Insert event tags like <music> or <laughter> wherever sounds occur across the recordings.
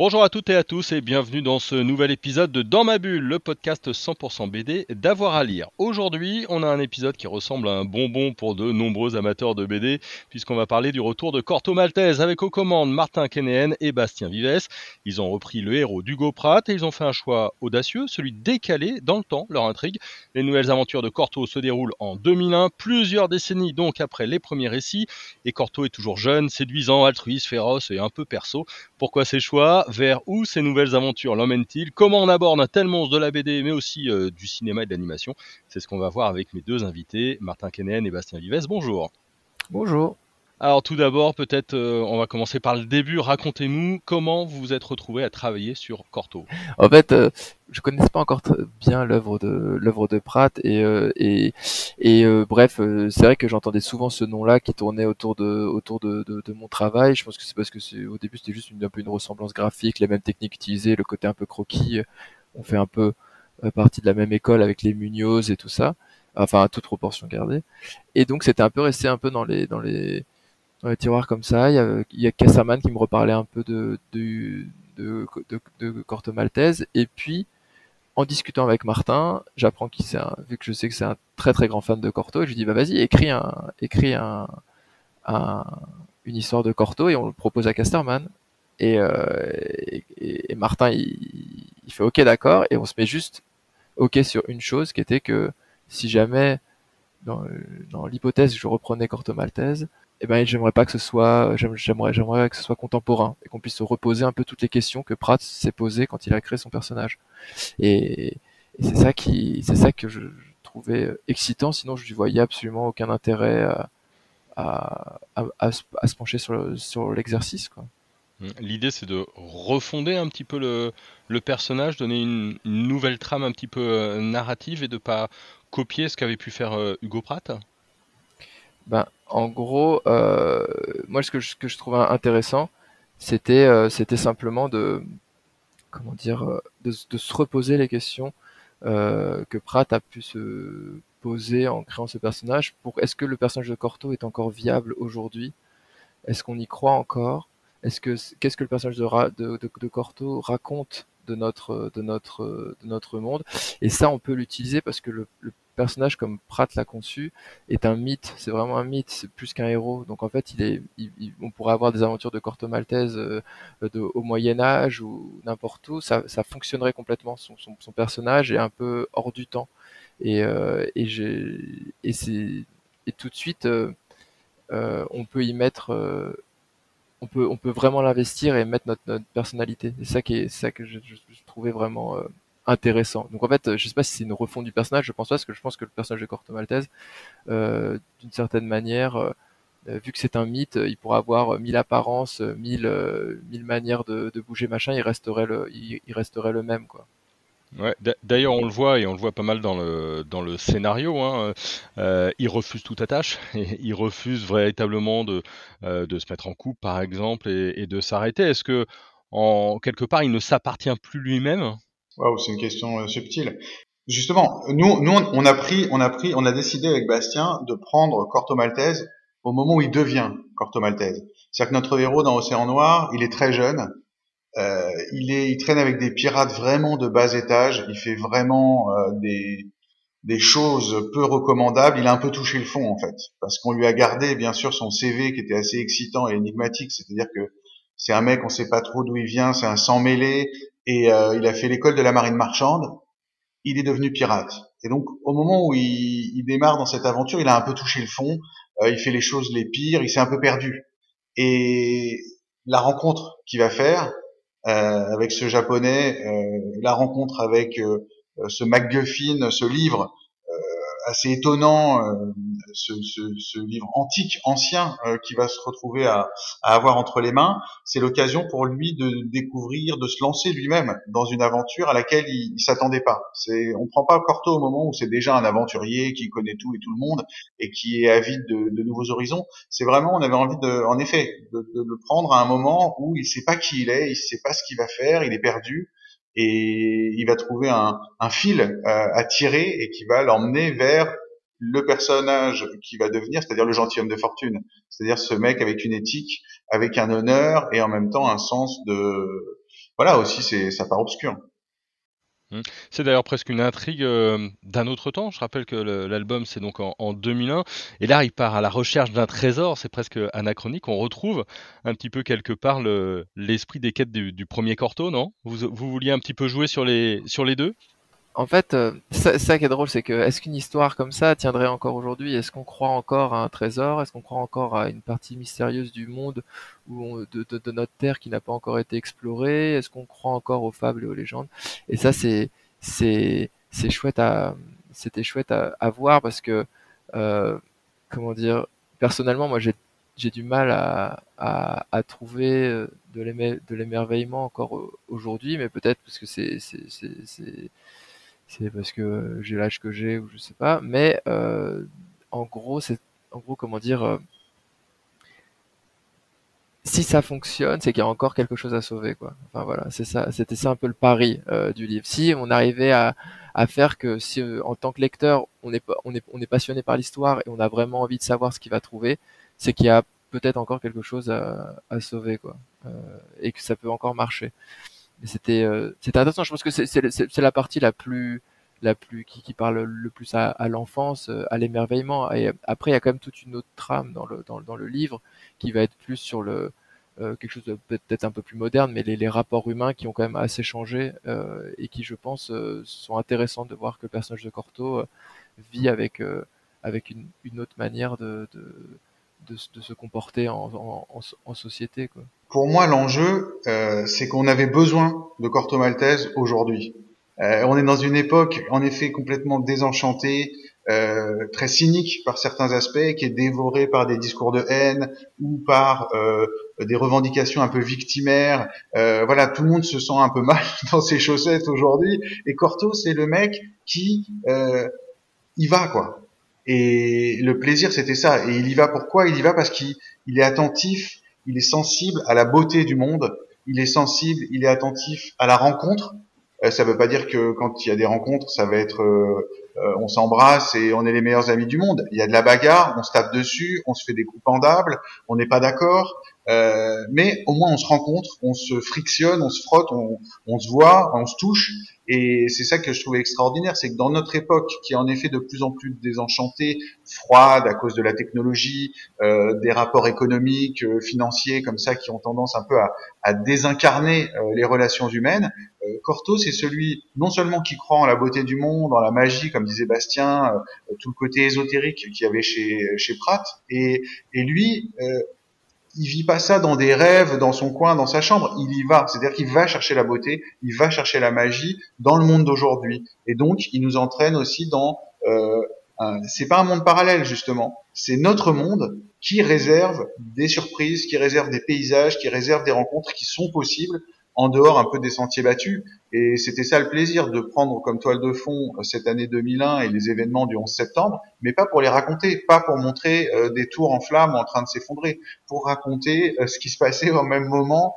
Bonjour à toutes et à tous et bienvenue dans ce nouvel épisode de Dans ma bulle, le podcast 100% BD d'avoir à lire. Aujourd'hui, on a un épisode qui ressemble à un bonbon pour de nombreux amateurs de BD, puisqu'on va parler du retour de Corto Maltese avec aux commandes Martin Kenéen et Bastien Vives. Ils ont repris le héros d'Hugo Pratt et ils ont fait un choix audacieux, celui décaler dans le temps leur intrigue. Les nouvelles aventures de Corto se déroulent en 2001, plusieurs décennies donc après les premiers récits, et Corto est toujours jeune, séduisant, altruiste, féroce et un peu perso. Pourquoi ces choix? Vers où ces nouvelles aventures l'emmènent-ils? Comment on aborde un tel monstre de la BD, mais aussi euh, du cinéma et de l'animation? C'est ce qu'on va voir avec mes deux invités, Martin Kennen et Bastien Vives. Bonjour. Bonjour. Alors tout d'abord, peut-être euh, on va commencer par le début. Racontez-nous comment vous vous êtes retrouvé à travailler sur Corto. En fait, euh, je connaissais pas encore bien l'œuvre de l'œuvre de Pratt et euh, et, et bref, c'est vrai que j'entendais souvent ce nom-là qui tournait autour de autour de, de, de mon travail. Je pense que c'est parce que au début c'était juste une, un peu une ressemblance graphique, les mêmes techniques utilisées, le côté un peu croquis. On fait un peu partie de la même école avec les Munoz et tout ça. Enfin, à toute proportion gardée. Et donc c'était un peu resté un peu dans les dans les dans les tiroirs comme ça. Il y a, il y a Kassaman qui me reparlait un peu de, de, de, de, Corto Maltese. Et puis, en discutant avec Martin, j'apprends qu'il c'est vu que je sais que c'est un très très grand fan de Corto, je lui dis bah vas-y écris un, écris un, un, une histoire de Corto et on le propose à Casterman. Et, euh, et, Martin il, il fait ok d'accord et on se met juste ok sur une chose qui était que si jamais dans, dans l'hypothèse je reprenais Corto Maltese, eh ben j'aimerais pas que ce soit j'aimerais j'aimerais que ce soit contemporain et qu'on puisse se reposer un peu toutes les questions que Pratt s'est posées quand il a créé son personnage. Et, et c'est ça qui c'est ça que je, trouvais excitant. Sinon je lui voyais absolument aucun intérêt à, à, à, à se, se, pencher sur sur l'exercice quoi. L'idée, c'est de refonder un petit peu le, le personnage, donner une, une, nouvelle trame un petit peu euh, narrative et de pas copier ce qu'avait pu faire euh, Hugo Pratt. Ben, en gros, euh, moi, ce que je, trouvais intéressant, c'était euh, simplement de comment dire euh, se reposer les questions que Pratt a pu se poser en créant ce personnage. Pour est-ce que le personnage de Corto est encore viable aujourd'hui? Est-ce qu'on y croit encore? Est-ce que qu'est-ce que le personnage de, Corto raconte de notre de notre de notre monde? Et ça on peut l'utiliser parce que le, personnage comme Pratt l'a conçu est un mythe c'est vraiment un mythe c'est plus qu'un héros. Donc en fait on pourrait avoir des aventures de Corto Maltese euh, au Moyen Âge ou n'importe où. Ça, fonctionnerait complètement son, son, son, personnage est un peu hors du temps. Et euh, tout de suite euh, on peut y mettre on peut vraiment l'investir et mettre notre, personnalité. C'est ça que je, trouvais vraiment intéressant. Donc en fait, je sais pas si c'est une refonte du personnage, je pense pas parce que je pense que le personnage de Corto Maltese, euh, d'une certaine manière, euh, vu que c'est un mythe, il pourra avoir mille apparences, mille mille manières de, bouger machin, il resterait le il, resterait le même quoi. Ouais, D'ailleurs, on le voit et on le voit pas mal dans le dans le scénario. Hein. Euh, il refuse toute attache. <laughs> Il refuse véritablement de euh, de se mettre en couple, par exemple, et, et de s'arrêter. Est-ce que en quelque part, il ne s'appartient plus lui-même? Waouh, c'est une question euh, subtile. Justement, nous nous on a pris on a pris on a décidé avec Bastien de prendre Corto Maltese au moment où il devient Corto Maltese. C'est-à-dire que notre héros dans Océan Noir, il est très jeune euh, il est, il traîne avec des pirates vraiment de bas étage. Il fait vraiment euh, des des choses peu recommandables. Il a un peu touché le fond en fait, parce qu'on lui a gardé bien sûr son CV qui était assez excitant et énigmatique. C'est-à-dire que c'est un mec, on sait pas trop d'où il vient, c'est un sang mêlé, et euh, il a fait l'école de la marine marchande. Il est devenu pirate. Et donc au moment où il, il démarre dans cette aventure, il a un peu touché le fond. Euh, il fait les choses les pires. Il s'est un peu perdu. Et la rencontre qu'il va faire, euh, avec ce japonais, euh, la rencontre avec euh, ce MacGuffin, ce livre assez étonnant, euh, ce, ce, ce, livre antique, ancien, euh, qui va se retrouver à, à avoir entre les mains, c'est l'occasion pour lui de découvrir, de se lancer lui-même dans une aventure à laquelle il, s'attendait pas. C'est, on prend pas Corto au moment où c'est déjà un aventurier qui connaît tout et tout le monde et qui est avide de, de nouveaux horizons. C'est vraiment, on avait envie de, en effet, de, de, le prendre à un moment où il sait pas qui il est, il sait pas ce qu'il va faire, il est perdu et il va trouver un, un fil euh, à tirer et qui va l'emmener vers le personnage qui va devenir, c'est-à-dire le gentilhomme de fortune, c'est-à-dire ce mec avec une éthique, avec un honneur et en même temps un sens de, voilà aussi c'est sa part obscure. Mmh. C'est d'ailleurs presque une intrigue euh, d'un autre temps. Je rappelle que l'album c'est donc en, en, 2001 et là il part à la recherche d'un trésor. C'est presque anachronique. On retrouve un petit peu quelque part l'esprit des quêtes du, du, premier Corto, non? Vous, vous vouliez un petit peu jouer sur les sur les deux? En fait, euh, ça, ça, qui est drôle, c'est que est-ce qu'une histoire comme ça tiendrait encore aujourd'hui? Est-ce qu'on croit encore à un trésor? Est-ce qu'on croit encore à une partie mystérieuse du monde ou de, de, de, notre terre qui n'a pas encore été explorée? Est-ce qu'on croit encore aux fables et aux légendes? Et ça, c'est c'est c'est chouette à c'était chouette à, à, voir parce que euh, comment dire Personnellement, moi, j'ai j'ai du mal à, à, à trouver euh, de l'émerveillement encore aujourd'hui, mais peut-être parce que c'est c'est parce que j'ai l'âge que j'ai ou je sais pas. Mais euh, en gros, c'est en gros comment dire. Euh, si ça fonctionne, c'est qu'il y a encore quelque chose à sauver, quoi. Enfin voilà, c'est ça, c'était ça un peu le pari euh, du livre. Si on arrivait à, à faire que, si en tant que lecteur, on est on est on est passionné par l'histoire et on a vraiment envie de savoir ce qu'il va trouver, c'est qu'il y a peut-être encore quelque chose à, à sauver, quoi, et que ça peut encore marcher c'était euh, c'était intéressant. Je pense que c'est la partie la plus la plus qui, qui parle le plus à, à l'enfance, euh, à l'émerveillement. Et après, il y a quand même toute une autre trame dans le dans, dans le livre qui va être plus sur le euh, quelque chose de peut-être un peu plus moderne, mais les, les, rapports humains qui ont quand même assez changé euh, et qui, je pense, euh, sont intéressants de voir que le personnage de Corto vit avec avec une, une, autre manière de, de de, de, se comporter en, en, en société. Quoi. Pour moi, l'enjeu, euh, c'est qu'on avait besoin de Corto Maltese aujourd'hui. Euh, on est dans une époque, en effet, complètement désenchantée, euh, très cynique par certains aspects, qui est dévorée par des discours de haine ou par euh, des revendications un peu victimaires. Euh, voilà, tout le monde se sent un peu mal <laughs> dans ses chaussettes aujourd'hui. Et Corto, c'est le mec qui euh, y va, quoi. Et le plaisir, c'était ça. Et il y va pourquoi Il y va? Parce qu'il est attentif, il est sensible à la beauté du monde, il est sensible, il est attentif à la rencontre. Euh, ça ne veut pas dire que quand il y a des rencontres, ça va être euh, euh, on s'embrasse et on est les meilleurs amis du monde. Il y a de la bagarre, on se tape dessus, on se fait des coups pendables, on n'est pas d'accord, euh, mais au moins on se rencontre, on se frictionne, on se frotte, on, on se voit, on se touche. Et c'est ça que je trouvais extraordinaire, c'est que dans notre époque, qui est en effet de plus en plus désenchantée, froide à cause de la technologie, euh, des rapports économiques, euh, financiers comme ça, qui ont tendance un peu à, à désincarner euh, les relations humaines, euh, Corto, c'est celui non seulement qui croit en la beauté du monde, en la magie, comme disait Bastien, tout le côté ésotérique qu'il y avait chez, chez Pratt, et, et lui, il vit pas ça dans des rêves, dans son coin, dans sa chambre. Il y va. C'est-à-dire qu'il va chercher la beauté, il va chercher la magie dans le monde d'aujourd'hui. Et donc, il nous entraîne aussi dans. Euh, c'est pas un monde parallèle justement. C'est notre monde qui réserve des surprises, qui réserve des paysages, qui réserve des rencontres qui sont possibles en dehors un peu des sentiers battus. Et c'était ça le plaisir de prendre comme toile de fond euh, cette année 2001 et les événements du 11 septembre, mais pas pour les raconter, pas pour montrer euh, des tours en flammes en train de s'effondrer, pour raconter euh, ce qui se passait au même moment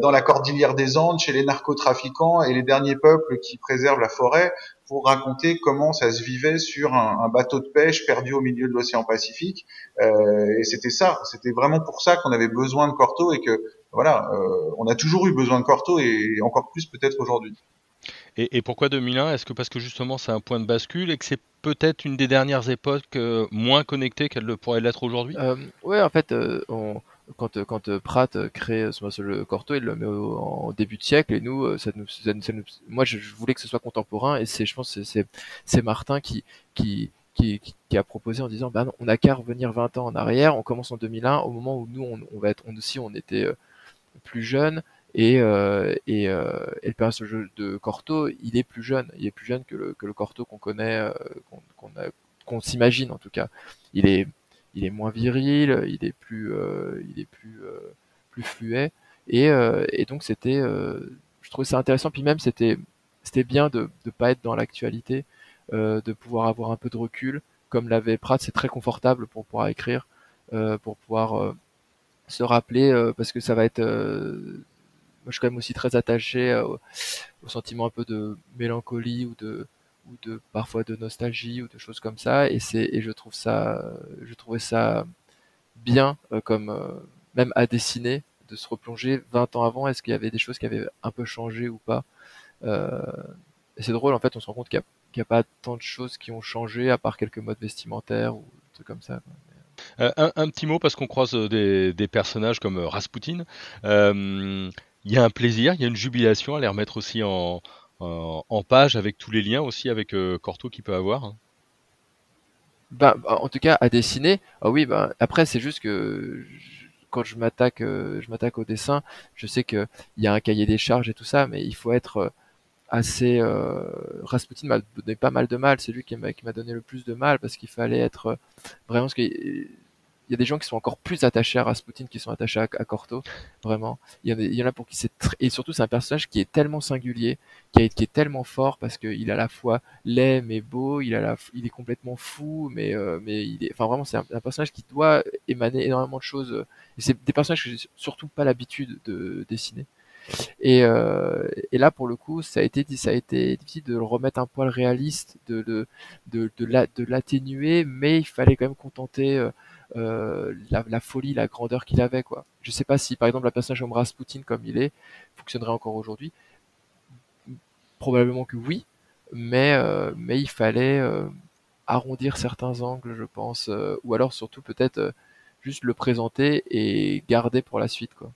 dans la cordillère des Andes, chez les narcotrafiquants et les derniers peuples qui préservent la forêt, pour raconter comment ça se vivait sur un, un bateau de pêche perdu au milieu de l'océan Pacifique. et c'était ça, c'était vraiment pour ça qu'on avait besoin de Corto et que voilà, euh, on a toujours eu besoin de Corto et encore plus peut-être aujourd'hui. Et, et, pourquoi 2001 Est-ce que parce que justement c'est un point de bascule et que c'est peut-être une des dernières époques euh, moins connectées qu'elle pourrait l'être aujourd'hui? Euh, Oui, en fait, euh, on, quand, quand Pratt crée ce le Corto, il le met au, en début de siècle et nous, ça nous, ça, ça nous moi je, je, voulais que ce soit contemporain et c'est, je pense, c'est Martin qui, qui, qui, qui, a proposé en disant, bah non, on n'a qu'à revenir 20 ans en arrière, on commence en 2001, au moment où nous, on, on va être, on aussi, on était plus jeune et, euh, euh, et, le personnage de Corto, il est plus jeune, il est plus jeune que le, que le Corto qu'on connaît, euh, qu'on s'imagine en tout cas. Il est, il est moins viril, il est plus, il est plus, plus fluet, et, et donc c'était, je trouvais ça intéressant. Puis même c'était, c'était bien de ne pas être dans l'actualité, de pouvoir avoir un peu de recul, comme l'avait Pratt. C'est très confortable pour pouvoir écrire, pour pouvoir se rappeler, parce que ça va être moi, je suis quand même aussi très attaché au, au, sentiment un peu de mélancolie ou de ou de parfois de nostalgie ou de choses comme ça. Et c'est et je trouve ça je trouvais ça bien euh, comme euh, même à dessiner de se replonger 20 ans avant. Est-ce qu'il y avait des choses qui avaient un peu changé ou pas euh, et c'est drôle en fait on se rend compte qu'il n'y a, a, pas tant de choses qui ont changé à part quelques modes vestimentaires ou des trucs comme ça euh, un, petit mot parce qu'on croise des, des, personnages comme Rasputin. Euh, il y a un plaisir, il y a une jubilation à les remettre aussi en, page avec tous les liens aussi avec euh, Corto qu'il peut avoir. Hein. Ben, en tout cas, à dessiner, ah oui, ben, après, c'est juste que quand je m'attaque, euh, je m'attaque au dessin, je sais qu'il y a un cahier des charges et tout ça, mais il faut être euh, assez. Rasputin m'a donné pas mal de mal, c'est lui qui m'a donné le plus de mal parce qu'il fallait être vraiment ce que il y a des gens qui sont encore plus attachés à Rasputin qui sont attachés à, Corto, vraiment. Il y, en a, y en a pour qui c'est et surtout c'est un personnage qui est tellement singulier, qui, est, est tellement fort parce qu'il a à la fois laid mais beau, il a la, il est complètement fou, mais euh, mais il est, enfin vraiment c'est un, personnage qui doit émaner énormément de choses. Et c'est des personnages que j'ai surtout pas l'habitude de dessiner. Et, euh, et, là, pour le coup, ça a été, ça a été difficile de le remettre un poil réaliste, de, de, de, de l'atténuer, mais il fallait quand même contenter euh, la, folie, la grandeur qu'il avait. Quoi. Je sais pas si, par exemple, la personnage comme Rasputin, comme il est, fonctionnerait encore aujourd'hui. Probablement que oui, mais, euh, mais il fallait euh, arrondir certains angles, je pense, ou alors surtout peut-être juste le présenter et garder pour la suite. Quoi.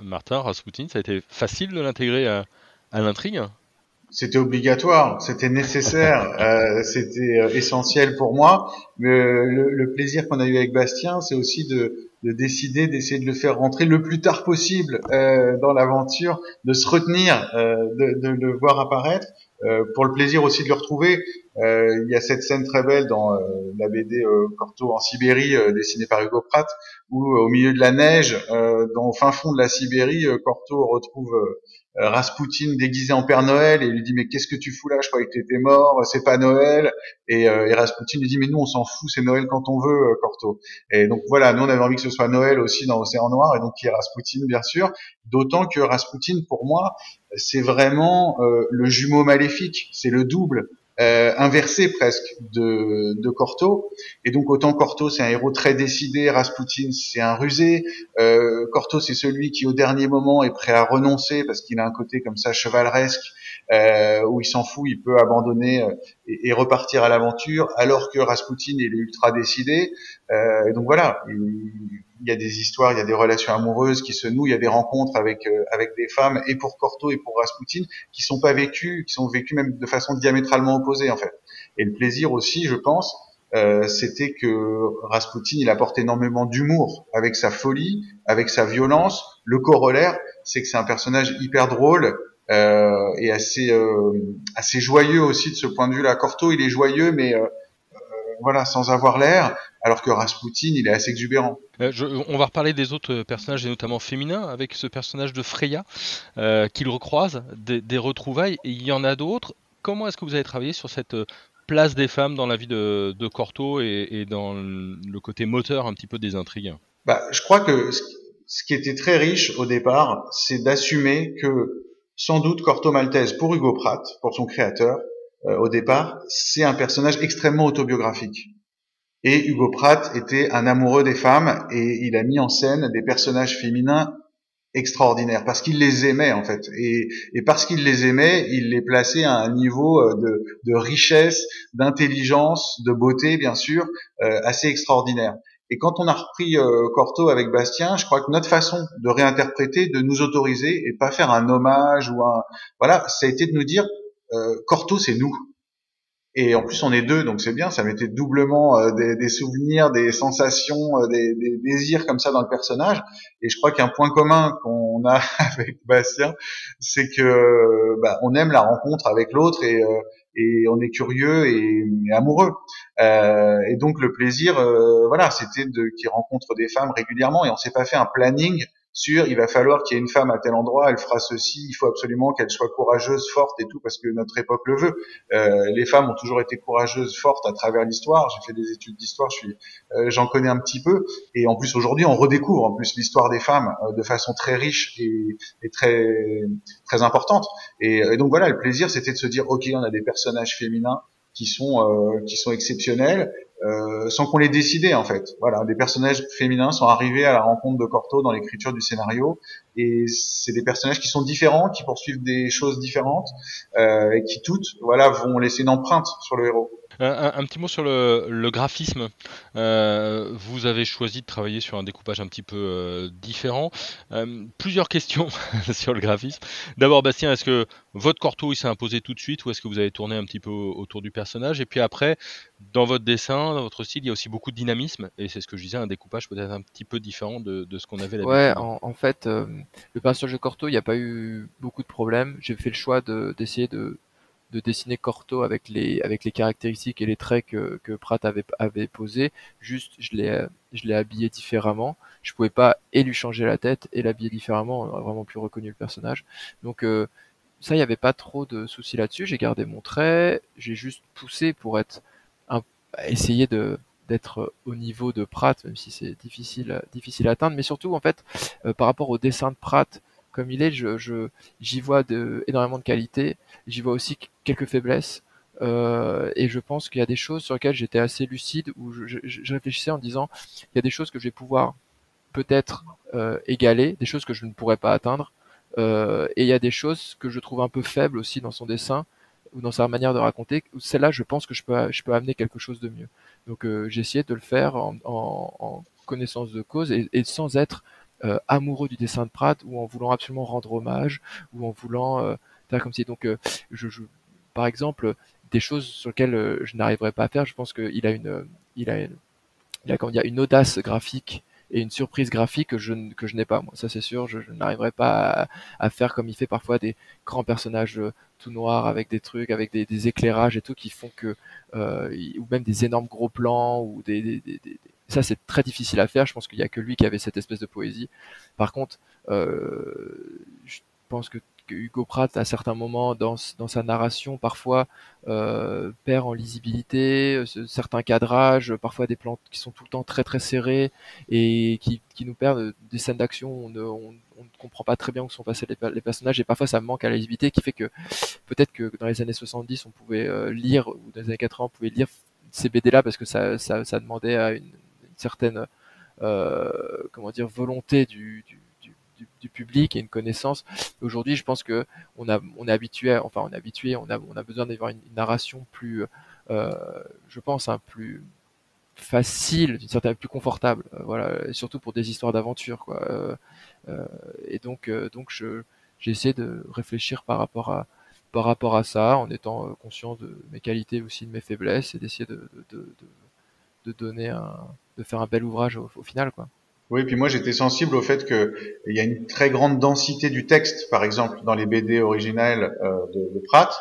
Martin, Rasputin, ça a été facile de l'intégrer à l'intrigue? C'était obligatoire, c'était nécessaire, <laughs> euh, c'était euh, essentiel pour moi. Mais le, le plaisir qu'on a eu avec Bastien, c'est aussi de, de décider d'essayer de le faire rentrer le plus tard possible euh, dans l'aventure, de se retenir, euh, de, de, le voir apparaître, euh, pour le plaisir aussi de le retrouver. Euh, il y a cette scène très belle dans la BD Corto en Sibérie, dessinée par Hugo Pratt, où au milieu de la neige, dans le fin fond de la Sibérie, Corto retrouve euh, Rasputin déguisé en Père Noël et il lui dit mais qu'est-ce que tu fous là? Je croyais que t'étais mort, c'est pas Noël. Et, euh, et, Rasputin lui dit mais nous on s'en fout, c'est Noël quand on veut, euh, Corto. Et donc voilà, nous on avait envie que ce soit Noël aussi dans Océan Noir et donc qui est Rasputin bien sûr. D'autant que Rasputin pour moi c'est vraiment euh, le jumeau maléfique, c'est le double euh, inversé presque de, de Corto. Et donc autant Corto c'est un héros très décidé, Rasputin c'est un rusé. Euh, Corto c'est celui qui au dernier moment est prêt à renoncer parce qu'il a un côté comme ça chevaleresque euh, où il s'en fout, il peut abandonner euh, et, et, repartir à l'aventure, alors que Rasputin il est ultra décidé. Euh, donc voilà, il, il, y a des histoires, il y a des relations amoureuses qui se nouent, il y a des rencontres avec euh, avec des femmes et pour Corto et pour Rasputin qui sont pas vécues, qui sont vécues même de façon diamétralement opposée en fait. Et le plaisir aussi, je pense, euh, c'était que Rasputin, il apporte énormément d'humour avec sa folie, avec sa violence. Le corollaire, c'est que c'est un personnage hyper drôle, euh, et assez euh, assez joyeux aussi de ce point de vue-là. Corto, il est joyeux, mais euh, voilà, sans avoir l'air, alors que Rasputin, il est assez exubérant. Je, on va reparler des autres personnages, et notamment féminins, avec ce personnage de Freya, euh, qu'il recroise, des, des, retrouvailles, et il y en a d'autres. Comment est-ce que vous avez travaillé sur cette place des femmes dans la vie de, de Corto et, et, dans le côté moteur un petit peu des intrigues? Bah, Je crois que ce qui était très riche au départ, c'est d'assumer que sans doute Corto Maltese pour Hugo Pratt, pour son créateur, euh, au départ, c'est un personnage extrêmement autobiographique. Et Hugo Pratt était un amoureux des femmes et il a mis en scène des personnages féminins extraordinaires parce qu'il les aimait en fait et, et parce qu'il les aimait il les plaçait à un niveau euh, de, de richesse d'intelligence de beauté bien sûr euh, assez extraordinaire et quand on a repris euh, Corto avec Bastien, je crois que notre façon de réinterpréter, de nous autoriser et pas faire un hommage ou un voilà, ça a été de nous dire euh, Corto c'est nous. Et en plus, on est deux, donc c'est bien. Ça mettait doublement euh, des, souvenirs, des sensations, euh, des, désirs comme ça dans le personnage. Et je crois qu'un point commun qu'on a <laughs> avec Bastien, c'est que bah, on aime la rencontre avec l'autre et, euh, et on est curieux et, amoureux. et donc le plaisir, voilà, c'était de qu'il rencontre des femmes régulièrement. Et on s'est pas fait un planning sur il va falloir qu'il y ait une femme à tel endroit, elle fera ceci, il faut absolument qu'elle soit courageuse, forte et tout, parce que notre époque le veut. Euh, les femmes ont toujours été courageuses, fortes à travers l'histoire. J'ai fait des études d'histoire, je suis, euh, j'en connais un petit peu. Et en plus aujourd'hui, on redécouvre en plus l'histoire des femmes euh, de façon très riche et, et très très importante. Et, donc voilà, le plaisir, c'était de se dire, ok, on a des personnages féminins qui sont euh, qui sont exceptionnels euh, sans qu'on les décidé en fait. Voilà, des personnages féminins sont arrivés à la rencontre de Corto dans l'écriture du scénario et c'est des personnages qui sont différents, qui poursuivent des choses différentes euh, et qui toutes, voilà, vont laisser une empreinte sur le héros. Un, petit mot sur le, graphisme. Euh, vous avez choisi de travailler sur un découpage un petit peu euh, différent. Euh, plusieurs questions <laughs> sur le graphisme. D'abord, Bastien, est-ce que votre corto s'est imposé tout de suite ou est-ce que vous avez tourné un petit peu autour du personnage? Et puis après, dans votre dessin, dans votre style, il y a aussi beaucoup de dynamisme et c'est ce que je disais, un découpage peut-être un petit peu différent de, ce qu'on avait. Ouais, en, fait, le personnage de Corto, il n'y a pas eu beaucoup de problèmes. J'ai fait le choix d'essayer de de dessiner Corto avec les avec les caractéristiques et les traits que, que Pratt avait avait posé. Juste, je l'ai habillé différemment. Je pouvais pas et lui changer la tête et l'habiller différemment. On aurait vraiment plus reconnu le personnage. Donc euh, ça, il n'y avait pas trop de soucis là-dessus. J'ai gardé mon trait. J'ai juste poussé pour être essayer de d'être au niveau de Pratt, même si c'est difficile difficile à atteindre. Mais surtout, en fait, euh, par rapport au dessin de Pratt, comme il est, je, j'y vois de, énormément de qualité. J'y vois aussi quelques faiblesses. Euh, et je pense qu'il y a des choses sur lesquelles j'étais assez lucide, où je, réfléchissais en disant, il y a des choses que je vais pouvoir peut-être euh, égaler, des choses que je ne pourrais pas atteindre, et il y a des choses que je trouve un peu faibles aussi dans son dessin ou dans sa manière de raconter. Celle-là, je pense que je peux, je peux amener quelque chose de mieux. Donc j'ai essayé de le faire en, connaissance de cause et, sans être euh, amoureux du dessin de Pratt ou en voulant absolument rendre hommage ou en voulant euh, faire comme si donc euh, je, par exemple des choses sur lesquelles je n'arriverai pas à faire je pense qu'il a une il a il a, une audace graphique et une surprise graphique que je, que je n'ai pas moi ça c'est sûr je, n'arriverai pas à, faire comme il fait parfois des grands personnages tout noirs avec des trucs avec des, éclairages et tout qui font que euh, ou même des énormes gros plans ou des, ça, c'est très difficile à faire. Je pense qu'il y a que lui qui avait cette espèce de poésie. Par contre, euh, je pense que, Hugo Pratt, à certains moments, dans, dans sa narration, parfois euh, perd en lisibilité, euh, certains cadrages, parfois des plans qui sont tout le temps très très serrés et qui, qui nous perdent des scènes d'action. On ne, on, ne comprend pas très bien où sont passés les, les, personnages et parfois ça manque à la lisibilité, qui fait que peut-être que dans les années 70, on pouvait euh, lire ou dans les années 80, on pouvait lire ces BD là parce que ça, ça, ça demandait à une certaine euh, comment dire volonté du, du, public et une connaissance. Aujourd'hui, je pense que on a on est habitué, enfin on est habitué, on a on a besoin d'avoir une, narration plus, euh, je pense, un plus facile, d'une certaine plus confortable, euh, voilà, surtout pour des histoires d'aventure, quoi. et donc donc je j'ai essayé de réfléchir par rapport à par rapport à ça, en étant conscient de mes qualités aussi de mes faiblesses et d'essayer de, de, de, donner un, de faire un bel ouvrage au, final, quoi. Oui, puis moi j'étais sensible au fait que il y a une très grande densité du texte, par exemple dans les BD originales euh, de, Pratt,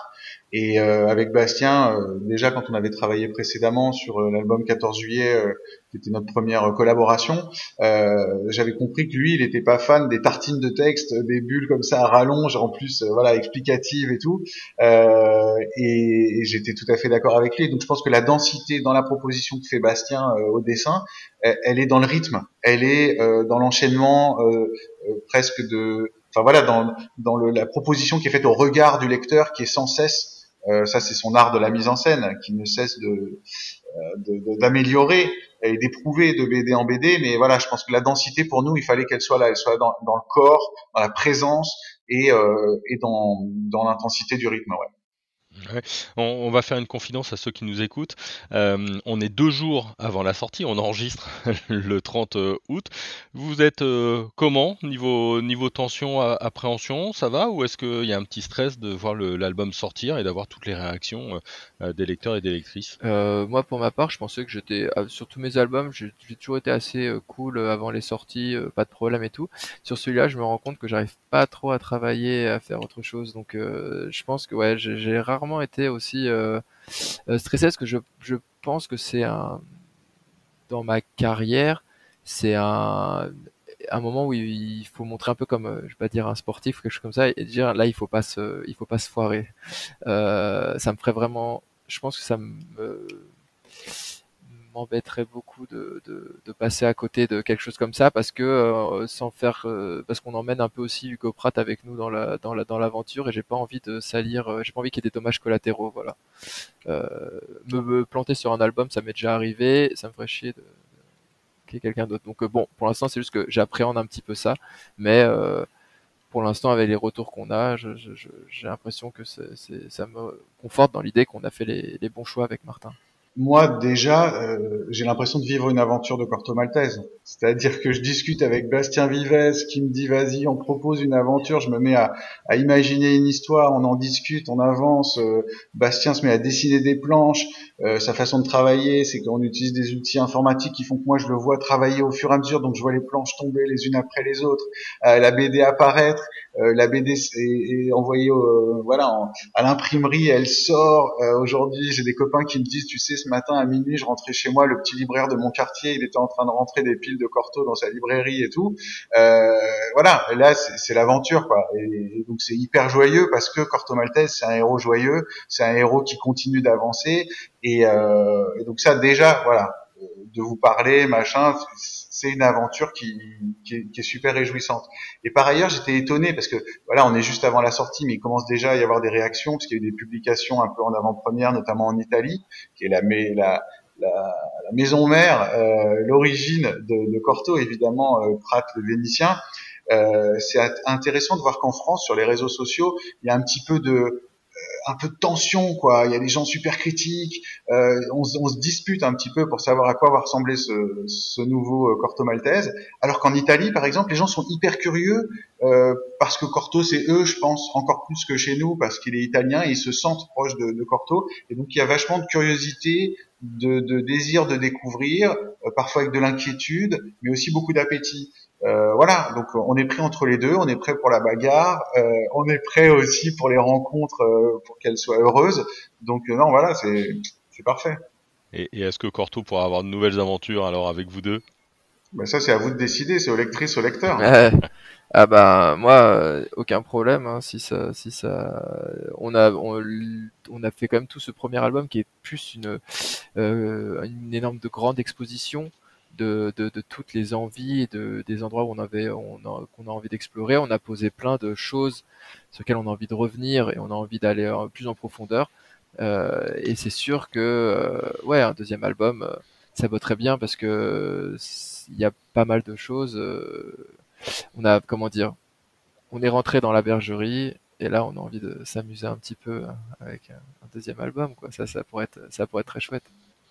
et euh, avec Bastien, euh, déjà quand on avait travaillé précédemment sur euh, l'album 14 juillet, qui était notre première collaboration, j'avais compris que lui, il n'était pas fan des tartines de texte, des bulles comme ça à rallonge, en plus voilà explicatives et tout. et, et j'étais tout à fait d'accord avec lui. Donc je pense que la densité dans la proposition que fait Bastien au dessin, elle, elle, est dans le rythme, elle est dans l'enchaînement presque de enfin voilà, dans, dans le, la proposition qui est faite au regard du lecteur, qui est sans cesse euh, ça, c'est son art de la mise en scène qui ne cesse de euh, d'améliorer et d'éprouver de BD en BD. Mais voilà, je pense que la densité pour nous, il fallait qu'elle soit là, elle soit dans, dans, le corps, dans la présence et, euh, et dans, dans l'intensité du rythme. Ouais. On, va faire une confidence à ceux qui nous écoutent. Euh, on est deux jours avant la sortie, on enregistre <laughs> le 30 août. Vous êtes euh, comment niveau, niveau tension, appréhension Ça va Ou est-ce qu'il y a un petit stress de voir l'album sortir et d'avoir toutes les réactions euh, des lecteurs et des lectrices? Moi, pour ma part, je pensais que j'étais, sur tous mes albums, j'ai toujours été assez cool avant les sorties, pas de problème et tout. Sur celui-là, je me rends compte que j'arrive pas trop à travailler, à faire autre chose. Donc, je pense que ouais, j'ai rarement été aussi euh, euh, stressé parce que je, je pense que c'est un dans ma carrière, c'est un un moment où il faut montrer un peu comme euh, je vais pas dire un sportif ou quelque chose comme ça et dire là il faut pas se il faut pas se foirer. Ça me ferait vraiment je pense que ça me m'embêterait beaucoup de, de, de, passer à côté de quelque chose comme ça parce que euh, sans faire euh, parce qu'on emmène un peu aussi Hugo Pratt avec nous dans la dans la dans l'aventure et j'ai pas envie de salir euh, j'ai pas envie qu'il y ait des dommages collatéraux voilà. Me, planter sur un album ça m'est déjà arrivé ça me ferait chier de, qu'il y ait quelqu'un d'autre. Donc bon pour l'instant c'est juste que j'appréhende un petit peu ça mais pour l'instant, avec les retours qu'on a, j'ai l'impression que ça me conforte dans l'idée qu'on a fait les bons choix avec Martin moi déjà, euh, j'ai l'impression de vivre une aventure de Corto Maltese. C'est-à-dire que je discute avec Bastien Vives qui me dit vas-y, on propose une aventure, je me mets à, à imaginer une histoire, on en discute, on avance. Euh, Bastien se met à dessiner des planches. Euh, sa façon de travailler, c'est qu'on utilise des outils informatiques qui font que moi je le vois travailler au fur et à mesure, donc je vois les planches tomber les unes après les autres, la BD apparaître, la BD est, envoyée voilà à l'imprimerie, elle sort. Aujourd'hui, j'ai des copains qui me disent tu sais ce matin à minuit, je rentrais chez moi, le petit libraire de mon quartier, il était en train de rentrer des piles de Corto dans sa librairie et tout. Euh, voilà, là c'est l'aventure quoi. Et, donc c'est hyper joyeux parce que Corto Maltese c'est un héros joyeux, c'est un héros qui continue d'avancer et, euh, et donc ça déjà voilà de vous parler machin c'est une aventure qui, qui, est, qui, est, super réjouissante. Et par ailleurs, j'étais étonné parce que voilà, on est juste avant la sortie, mais il commence déjà à y avoir des réactions parce qu'il y a eu des publications un peu en avant-première, notamment en Italie, qui est la, la, la, maison mère, euh, l'origine de, de, Corto, évidemment, euh, Prat le Vénitien. Euh, c'est intéressant de voir qu'en France, sur les réseaux sociaux, il y a un petit peu de un peu de tension, quoi. Il y a des gens super critiques. Euh, on, on, se dispute un petit peu pour savoir à quoi va ressembler ce, ce nouveau euh, Corto Maltese. Alors qu'en Italie, par exemple, les gens sont hyper curieux euh, parce que Corto, c'est eux, je pense, encore plus que chez nous, parce qu'il est italien et ils se sentent proches de, de, Corto. Et donc il y a vachement de curiosité, de, de désir de découvrir, euh, parfois avec de l'inquiétude, mais aussi beaucoup d'appétit. Euh, voilà, donc on est prêt entre les deux, on est prêt pour la bagarre, euh, on est prêt aussi pour les rencontres, euh, pour qu'elles soient heureuses. Donc non, voilà, c'est parfait. Et, est-ce que Corto pourra avoir de nouvelles aventures alors avec vous deux? Ben ça c'est à vous de décider, c'est aux lectrices, aux lecteurs. <laughs> ah bah moi aucun problème hein, si ça si ça on a on, on, a fait quand même tout ce premier album qui est plus une une énorme de grande exposition de, de, de, toutes les envies et de, des endroits où on avait on a, qu'on a envie d'explorer. On a posé plein de choses sur lesquelles on a envie de revenir et on a envie d'aller plus en profondeur. Euh, et c'est sûr que euh, ouais, un deuxième album, euh, ça vaut très bien parce que il y a pas mal de choses. on a comment dire, on est rentré dans la bergerie et là on a envie de s'amuser un petit peu avec un, deuxième album. Quoi. Ça, ça pourrait être, ça pourrait être très chouette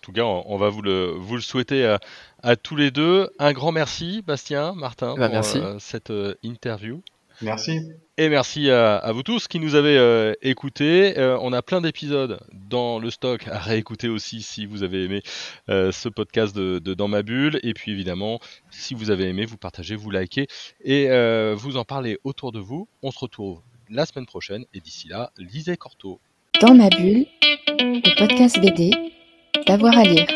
tout cas, on va vous le, vous le souhaiter à, tous les deux. Un grand merci, Bastien, Martin, bah, pour euh, cette euh, interview. Merci. Et merci à, vous tous qui nous avez euh, écoutés. on a plein d'épisodes dans le stock à réécouter aussi si vous avez aimé ce podcast de, de, Dans ma bulle. Et puis évidemment, si vous avez aimé, vous partagez, vous likez et vous en parlez autour de vous. On se retrouve la semaine prochaine et d'ici là, lisez Corto. Dans ma bulle, le podcast BD d'avoir à lire.